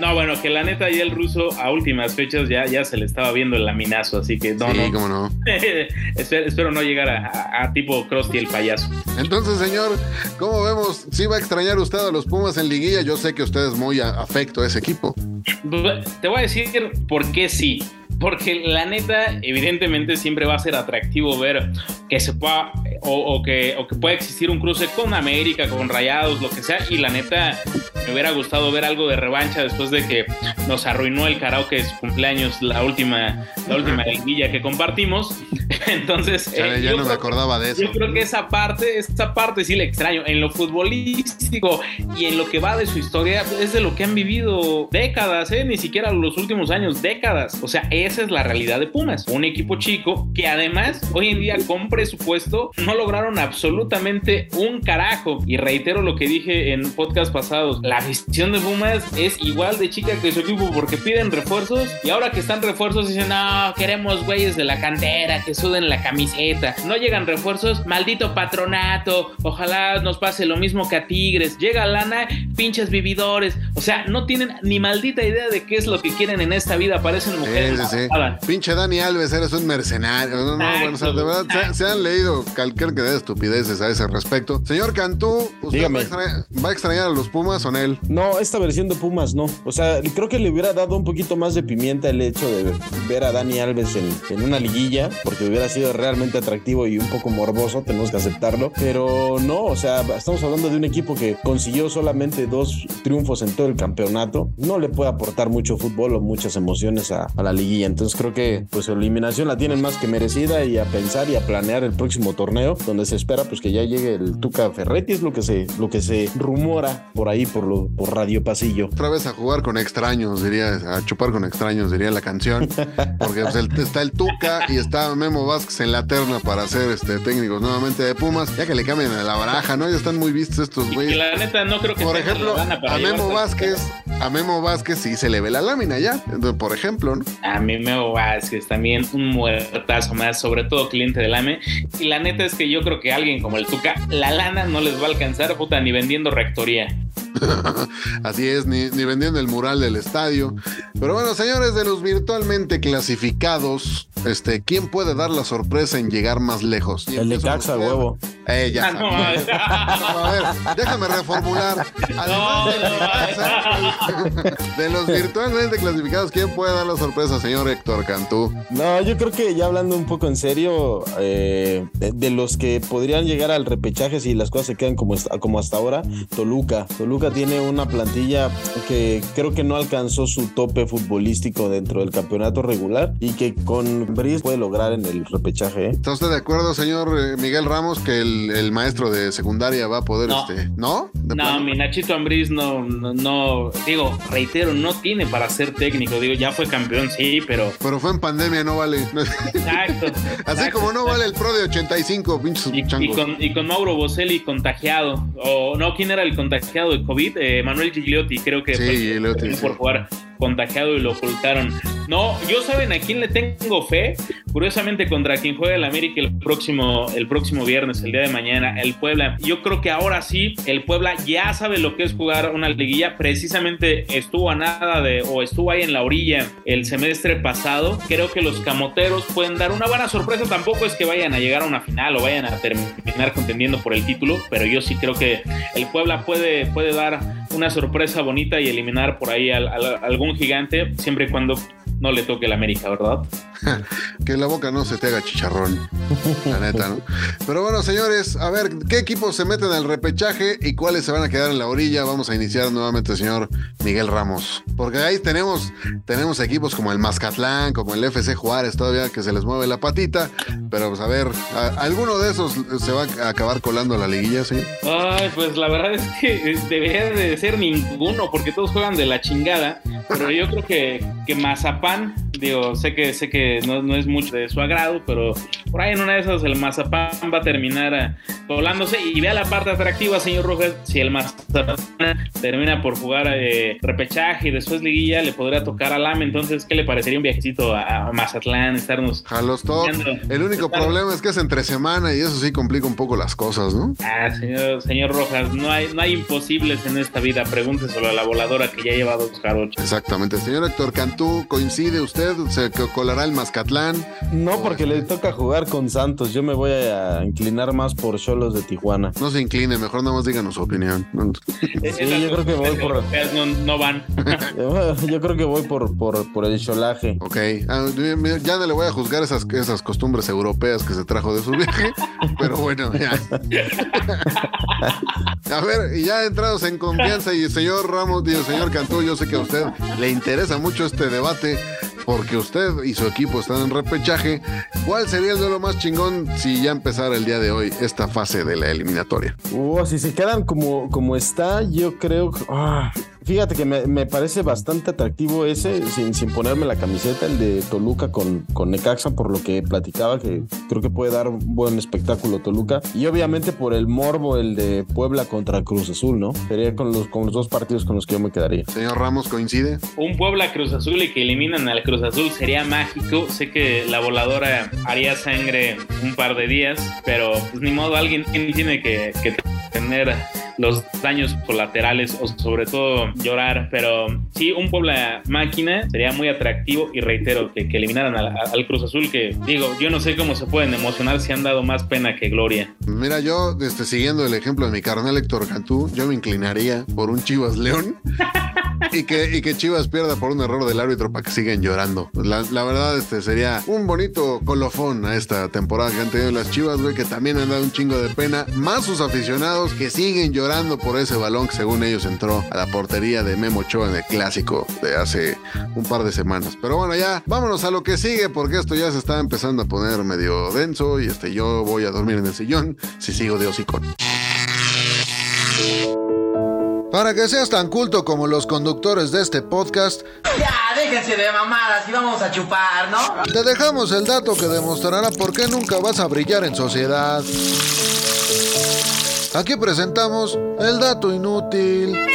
No, bueno, que la neta ya el ruso a últimas fechas ya, ya se le estaba viendo el laminazo, así que no, sí, no. cómo no. espero, espero no llegar a, a- a tipo Krusty el payaso. Entonces, señor, ¿cómo vemos? Si va a extrañar usted a los Pumas en liguilla, yo sé que usted es muy afecto a ese equipo. Te voy a decir por qué sí. Porque la neta, evidentemente, siempre va a ser atractivo ver que se pueda o, o que, o que pueda existir un cruce con América, con Rayados, lo que sea. Y la neta, me hubiera gustado ver algo de revancha después de que nos arruinó el karaoke de su cumpleaños, la última, la última liguilla que compartimos. Entonces, Chale, eh, ya no me creo- acordaba de eso. yo creo que esa parte, esa parte sí le extraño. En lo futbolístico y en lo que va de su historia, es de lo que han vivido décadas, ¿eh? ni siquiera los últimos años, décadas. O sea, esa es la realidad de Pumas. Un equipo chico que además hoy en día con presupuesto no lograron absolutamente un carajo. Y reitero lo que dije en podcast pasados, la afición de Pumas es igual de chica que su equipo porque piden refuerzos y ahora que están refuerzos dicen, no, queremos güeyes de la cantera que suden la camiseta. No llegan refuerzos, maldito patronato, ojalá nos pase lo mismo que a Tigres. Llega lana, pinches vividores. O sea, no tienen ni maldita idea de qué es lo que quieren en esta vida, parecen mujeres. Pinche Dani Alves, eres un mercenario. No, no, bueno, o sea, de verdad, se, se han leído cualquier cantidad de estupideces a ese respecto. Señor Cantú, ¿usted Dígame. va a, extrañar, va a extrañar a los Pumas o en él? No, esta versión de Pumas no. O sea, creo que le hubiera dado un poquito más de pimienta el hecho de ver a Dani Alves en, en una liguilla, porque hubiera sido realmente atractivo y un poco morboso, tenemos que aceptarlo. Pero no, o sea, estamos hablando de un equipo que consiguió solamente dos triunfos en todo el campeonato. No le puede aportar mucho fútbol o muchas emociones a, a la liguilla. Entonces creo que pues su eliminación la tienen más que merecida y a pensar y a planear el próximo torneo, donde se espera pues que ya llegue el Tuca Ferretti, es lo que se, lo que se rumora por ahí, por, lo, por Radio Pasillo. Otra vez a jugar con extraños, diría, a chupar con extraños, diría la canción. Porque pues, el- está el Tuca y está Memo Vázquez en la terna para ser este técnicos nuevamente de Pumas, ya que le cambian a la baraja, ¿no? Ya están muy vistos estos güeyes. la neta no creo que Por ejemplo, la lana para a Memo Vázquez, a Memo Vázquez sí se le ve la lámina ya, entonces, por ejemplo, ¿no? A mí Memo Vázquez también un muertazo más, sobre todo cliente del AME. Y la neta es que yo creo que alguien como el Tuca, la lana no les va a alcanzar, puta, ni vendiendo rectoría. Así es, ni, ni vendiendo el mural del estadio. Pero bueno, señores, de los virtualmente clasificados, este, ¿quién puede dar la sorpresa en llegar más lejos? Y El de Caxa, huevo. Eh, ya Ah, no, no, A ver, déjame reformular. Además de los virtualmente clasificados, ¿quién puede dar la sorpresa, señor Héctor Cantú? No, yo creo que ya hablando un poco en serio, eh, de, de los que podrían llegar al repechaje si las cosas se quedan como, como hasta ahora, Toluca. Toluca tiene una plantilla que creo que no alcanzó su tope futbolístico dentro del campeonato regular y que con Brice puede lograr en el repechaje. ¿eh? ¿Está usted de acuerdo, señor eh, Miguel Ramos, que el, el maestro de secundaria va a poder, No. este, ¿no? ¿De No, plano? mi Nachito Ambriz no, no, no, digo, reitero, no tiene para ser técnico. Digo, ya fue campeón, sí, pero. Pero fue en pandemia, no vale. Exacto. Así exacto. como no vale el pro de 85, pinches Y, y con, y con Mauro Boselli contagiado. O no, ¿quién era el contagiado de COVID? Eh, Manuel Gigliotti, creo que Sí, fue Gigliotti, el- sí. por jugar contagiado y lo ocultaron. No, yo saben a quién le tengo fe. Curiosamente contra quien juega el América el próximo, el próximo viernes, el día de mañana, el Puebla. Yo creo que ahora sí, el Puebla ya sabe lo que es jugar una liguilla. Precisamente estuvo a nada de, o estuvo ahí en la orilla el semestre pasado. Creo que los camoteros pueden dar una buena sorpresa. Tampoco es que vayan a llegar a una final o vayan a terminar contendiendo por el título, pero yo sí creo que el Puebla puede, puede dar una sorpresa bonita y eliminar por ahí al- algún gigante, siempre y cuando no le toque el América, ¿verdad? Que la boca no se te haga chicharrón. La neta, ¿no? Pero bueno, señores, a ver, ¿qué equipos se meten al repechaje y cuáles se van a quedar en la orilla? Vamos a iniciar nuevamente, señor Miguel Ramos. Porque ahí tenemos, tenemos equipos como el Mazcatlán, como el FC Juárez todavía que se les mueve la patita. Pero pues a ver, ¿a- ¿alguno de esos se va a acabar colando la liguilla, sí? Ay, pues la verdad es que debería de ser ninguno, porque todos juegan de la chingada. Pero yo creo que, que Mazapán, digo, sé que sé que no, no es mucho de su agrado, pero por ahí en una de esas el Mazapán va a terminar eh, colándose. Y vea la parte atractiva, señor Rojas, si el Mazapán termina por jugar eh, repechaje y después liguilla, le podría tocar al AME. Entonces, ¿qué le parecería un viajecito a, a Mazatlán, estarnos... Jalos top. El único problema es que es entre semana y eso sí complica un poco las cosas, ¿no? Ah, señor, señor Rojas, no hay, no hay imposibles en esta vida. Pregúnteselo a la voladora que ya lleva dos jarochos. Exactamente. Señor Héctor Cantú, ¿coincide usted? ¿Se co- colará el Mazcatlán? No, porque le toca jugar con Santos. Yo me voy a inclinar más por Cholos de Tijuana. No se incline, mejor nada más díganos su opinión. Yo creo que voy por- No, no van. Yo creo que voy por, por, por el cholaje. Ok, Ah, ya no le voy a juzgar esas, esas costumbres europeas que se trajo de su viaje, pero bueno, ya. A ver, y ya entrados en confianza, y señor Ramos, y el señor Cantú, yo sé que a usted le interesa mucho este debate, porque usted y su equipo están en repechaje. ¿Cuál sería el duelo más chingón si ya empezara el día de hoy esta fase de la eliminatoria? Uh, si se quedan como, como está, yo creo. ah, fíjate que me, me parece bastante atractivo ese, sin, sin ponerme la camiseta, el de Toluca con, con Necaxa, por lo que platicaba, que creo que puede dar un buen espectáculo Toluca. Y obviamente por el morbo, el de Puebla contra Cruz Azul, ¿no? Sería con los, con los dos partidos con los que yo me quedaría. Señor Ramos, ¿coincide? Un Puebla Cruz Azul y que eliminan al Cruz Azul sería mágico. Sé que la voladora haría sangre un par de días, pero pues ni modo, alguien tiene que, que tener los daños colaterales o sobre todo llorar. Pero sí, un Puebla máquina sería muy atractivo y reitero que, que eliminaran al, Cruz Azul, que digo, yo no sé cómo se pueden emocionar si han dado más pena que gloria. Mira, yo, este, siguiendo el ejemplo de mi carnal Héctor Cantú, yo me inclinaría por un Chivas León y que, y que Chivas pierda por un error del árbitro para que sigan llorando. La, la verdad, este sería un bonito colofón a esta temporada que han tenido las Chivas, güey, que también han dado un chingo de pena. Más sus aficionados que siguen llorando por ese balón que según ellos entró a la portería de Memo Ochoa en el clásico de hace un par de semanas. Pero bueno, ya vámonos a lo que sigue porque esto ya se está empezando a poner medio denso y este yo voy a dormir en el sillón si sigo de hocicón. Para que seas tan culto como los conductores de este podcast, Ya, déjense de mamadas y vamos a chupar, ¿no? te dejamos el dato que demostrará por qué nunca vas a brillar en sociedad. Aquí presentamos el dato inútil.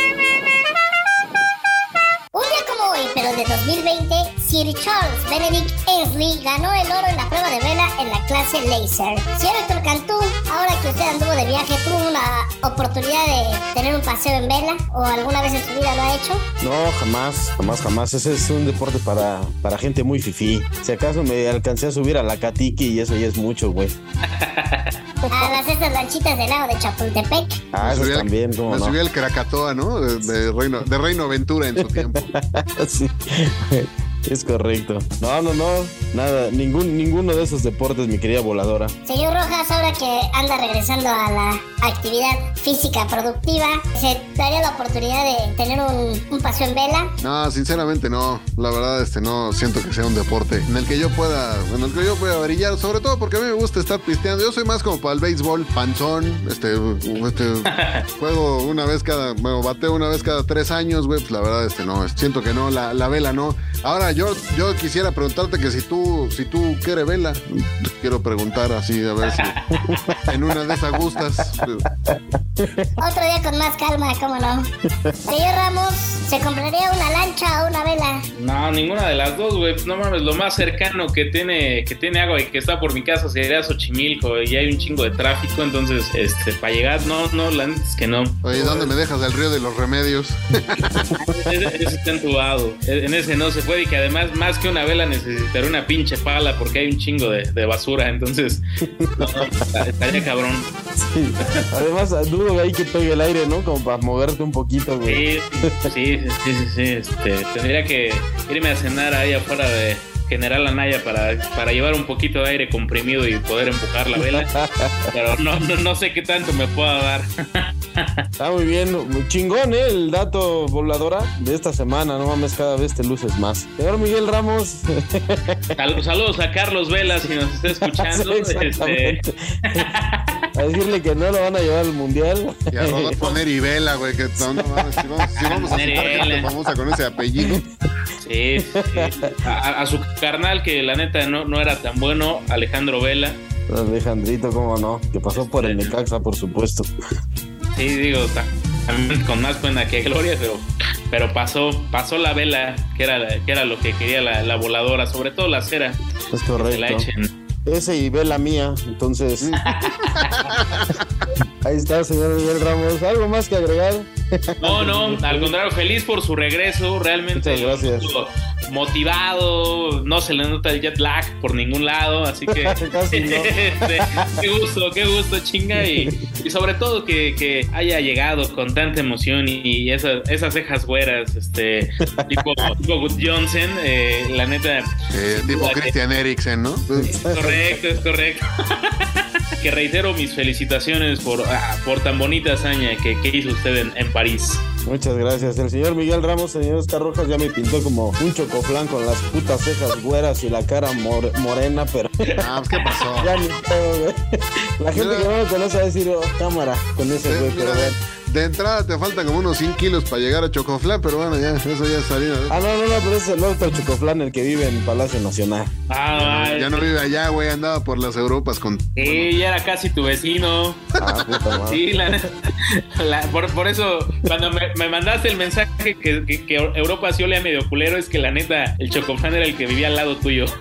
De 2020, Sir Charles Benedict Ainsley ganó el oro en la prueba de vela en la clase Laser. Señor Héctor Cantú, ahora que usted anduvo de viaje, ¿tuvo una oportunidad de tener un paseo en vela? ¿O alguna vez en su vida lo ha hecho? No, jamás, jamás, jamás. Ese es un deporte para, para gente muy fifí. Si acaso me alcancé a subir a la Katiki y eso ya es mucho, güey. A las estas lanchitas de lado de Chapultepec. Ah, eso también, cómo Me no. subí al Krakatoa, ¿no? De, de Reino, de Reino Aventura en su tiempo. Sí, es correcto. No, no, no. Nada, ningún, ninguno de esos deportes, mi querida voladora. Señor Rojas, ahora que anda regresando a la actividad física productiva, ¿se daría la oportunidad de tener un, un paseo en vela? No, sinceramente no. La verdad, este no siento que sea un deporte en el que yo pueda, en el que yo pueda brillar, sobre todo porque a mí me gusta estar pisteando. Yo soy más como para el béisbol, panzón, este, este juego una vez cada, bueno, bateo una vez cada tres años, güey. Pues la verdad, este no, siento que no, la, la vela no. Ahora yo, yo quisiera preguntarte que si tú, si tú quieres vela, te quiero preguntar así a ver si en una de esas gustas. Otro día con más calma, ¿cómo no? Señor Ramos, ¿se compraría una lancha o una vela? No, ninguna de las dos, güey. No mames, lo más cercano que tiene, que tiene agua y que está por mi casa sería Xochimilco y hay un chingo de tráfico, entonces, este, para llegar, no, no, la neta es que no. Oye, ¿dónde me dejas el río de los remedios? Ese, ese está entubado. En ese no se puede y que además, más que una vela, necesitaré una pinche pala porque hay un chingo de, de basura, entonces, no, no, está- estaría cabrón. Sí. Además, dudo ahí que pegue el aire, ¿no? Como para moverte un poquito, güey. Sí, sí, sí, sí, sí, sí, este, tendría que irme a cenar ahí afuera de General Anaya para, para llevar un poquito de aire comprimido y poder empujar la vela, pero no, no, no sé qué tanto me pueda dar. Está muy bien, chingón, ¿eh? El dato voladora de esta semana. No mames, cada vez te luces más. Señor Miguel Ramos. Sal- saludos a Carlos Vela si nos está escuchando. Sí, este. A decirle que no lo van a llevar al mundial. Y a Rodolfo Neri Vela, güey, que no, no mames, si vamos, si vamos a gente Vela. famosa con ese apellido. Sí, sí. A, a- a su carnal que la neta no, no era tan bueno, Alejandro Vela. Alejandrito, cómo no. Que pasó por el Necaxa, por supuesto. Sí, digo, ta- también con más pena que gloria, pero, pero pasó, pasó la vela, que era, la- que era lo que quería la, la voladora, sobre todo la cera. Es que se la correcto. echen. Ese y ve la mía, entonces. Ahí está, señor Miguel Ramos. ¿Algo más que agregar? No, no, al contrario, feliz por su regreso, realmente Muchas gracias. motivado, no se le nota el jet lag por ningún lado, así que Casi no. este, qué gusto, qué gusto, chinga, y, y sobre todo que, que haya llegado con tanta emoción y, y esas, esas cejas güeras, este, tipo, tipo Good Johnson, eh, la neta, Eh, tipo Christian Eriksen, ¿no? es correcto, es correcto. Que reitero mis felicitaciones por, ah, por tan bonita hazaña que, que hizo usted en, en París. Muchas gracias. El señor Miguel Ramos, señor Oscar Rojas, ya me pintó como un chocoflán con las putas cejas güeras y la cara mor- morena, pero. Ah, pues, ¿qué pasó? ya ni güey. La gente que no me conoce va a decir, oh, cámara, con ese güey, pero bueno. De entrada te faltan como unos 100 kilos para llegar a Chocoflán, pero bueno, ya, eso ya es salida. Ah, no, no, no, pero ese es el otro chocoflán, el que vive en Palacio Nacional. Ah, Ya no vive allá, güey, andaba por las Europas con... Sí, ya era casi tu vecino. Ah, puta madre. Sí, la, la- por, por eso, cuando me, me mandaste el mensaje que, que, que Europa sí olía medio culero, es que la neta, el chocofán era el que vivía al lado tuyo.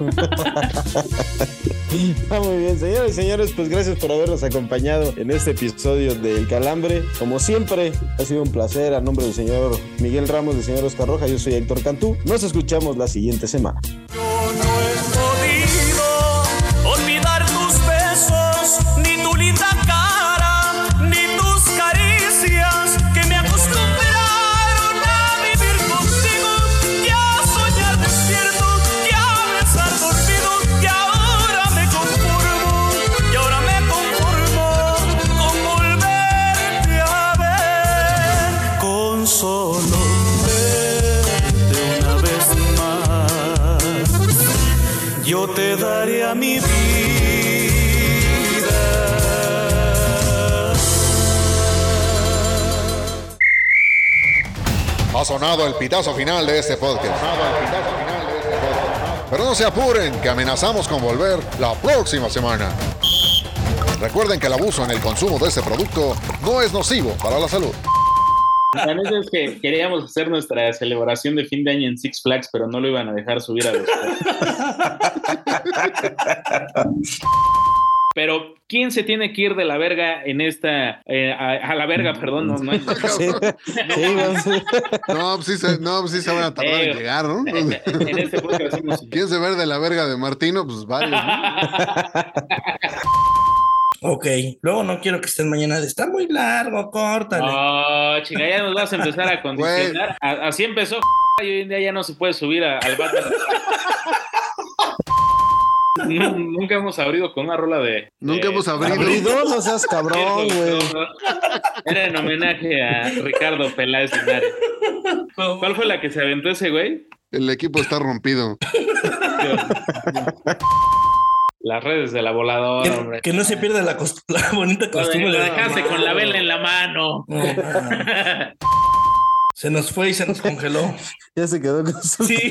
Ah, muy bien, señores y señores, pues gracias por habernos acompañado en este episodio del Calambre. Como siempre, ha sido un placer. A nombre del señor Miguel Ramos, del señor Oscar Roja, yo soy Héctor Cantú. Nos escuchamos la siguiente semana. Sonado el pitazo final de este podcast. Pero no se apuren, que amenazamos con volver la próxima semana. Recuerden que el abuso en el consumo de este producto no es nocivo para la salud. La neta es que queríamos hacer nuestra celebración de fin de año en Six Flags, pero no lo iban a dejar subir a los. Pero, ¿quién se tiene que ir de la verga en esta. eh, a, a la verga, perdón, no, no hay- No, pues sí, se, no, pues sí se van a tardar Eh, en llegar, ¿no? en este podcast hacemos- ¿Quién se ve de la verga de Martino? Pues varios, ¿no? Ok, luego no quiero que estén mañana. de, Está muy largo, córtale. No, chica, ya nos vas a empezar a condicionar. Así empezó y hoy en día ya no se puede subir a- al Batman. Nu- Nunca hemos abrido con una rola de. Nunca de- hemos abrido. Abrido, no seas cabrón, güey. Era en homenaje a Ricardo Peláez Linares. ¿Cuál fue la que se aventó ese güey? El equipo está rompido. Las redes de la voladora, Que, hombre. que no se pierda la, cost- la bonita costumbre de dejaste con la vela en la mano. Se nos fue y se nos congeló. Ya se quedó con su. Sí.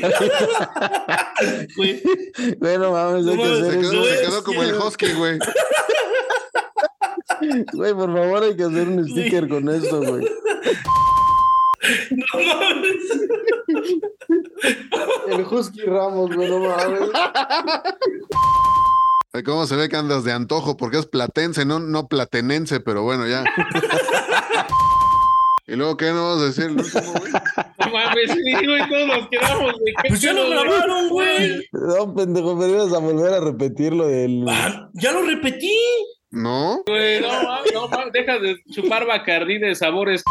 Güey, no mames, hay que hacer Se quedó, se quedó como el husky, güey. Güey, por favor, hay que hacer un sticker con esto, güey. No mames. El Husky Ramos, güey, no mames. ¿Cómo se ve que andas de antojo? Porque es platense, no, no platenense, pero bueno, ya. ¿Y luego qué no vas a decir? el último, güey? No mames, sí, güey, todos nos quedamos. de qué Pues ya lo güey? grabaron, güey. No, pendejo, pero ibas a volver a repetirlo del. Ah, ya lo repetí. ¿No? Güey, no mames, no mames, deja de chupar bacardí de sabores.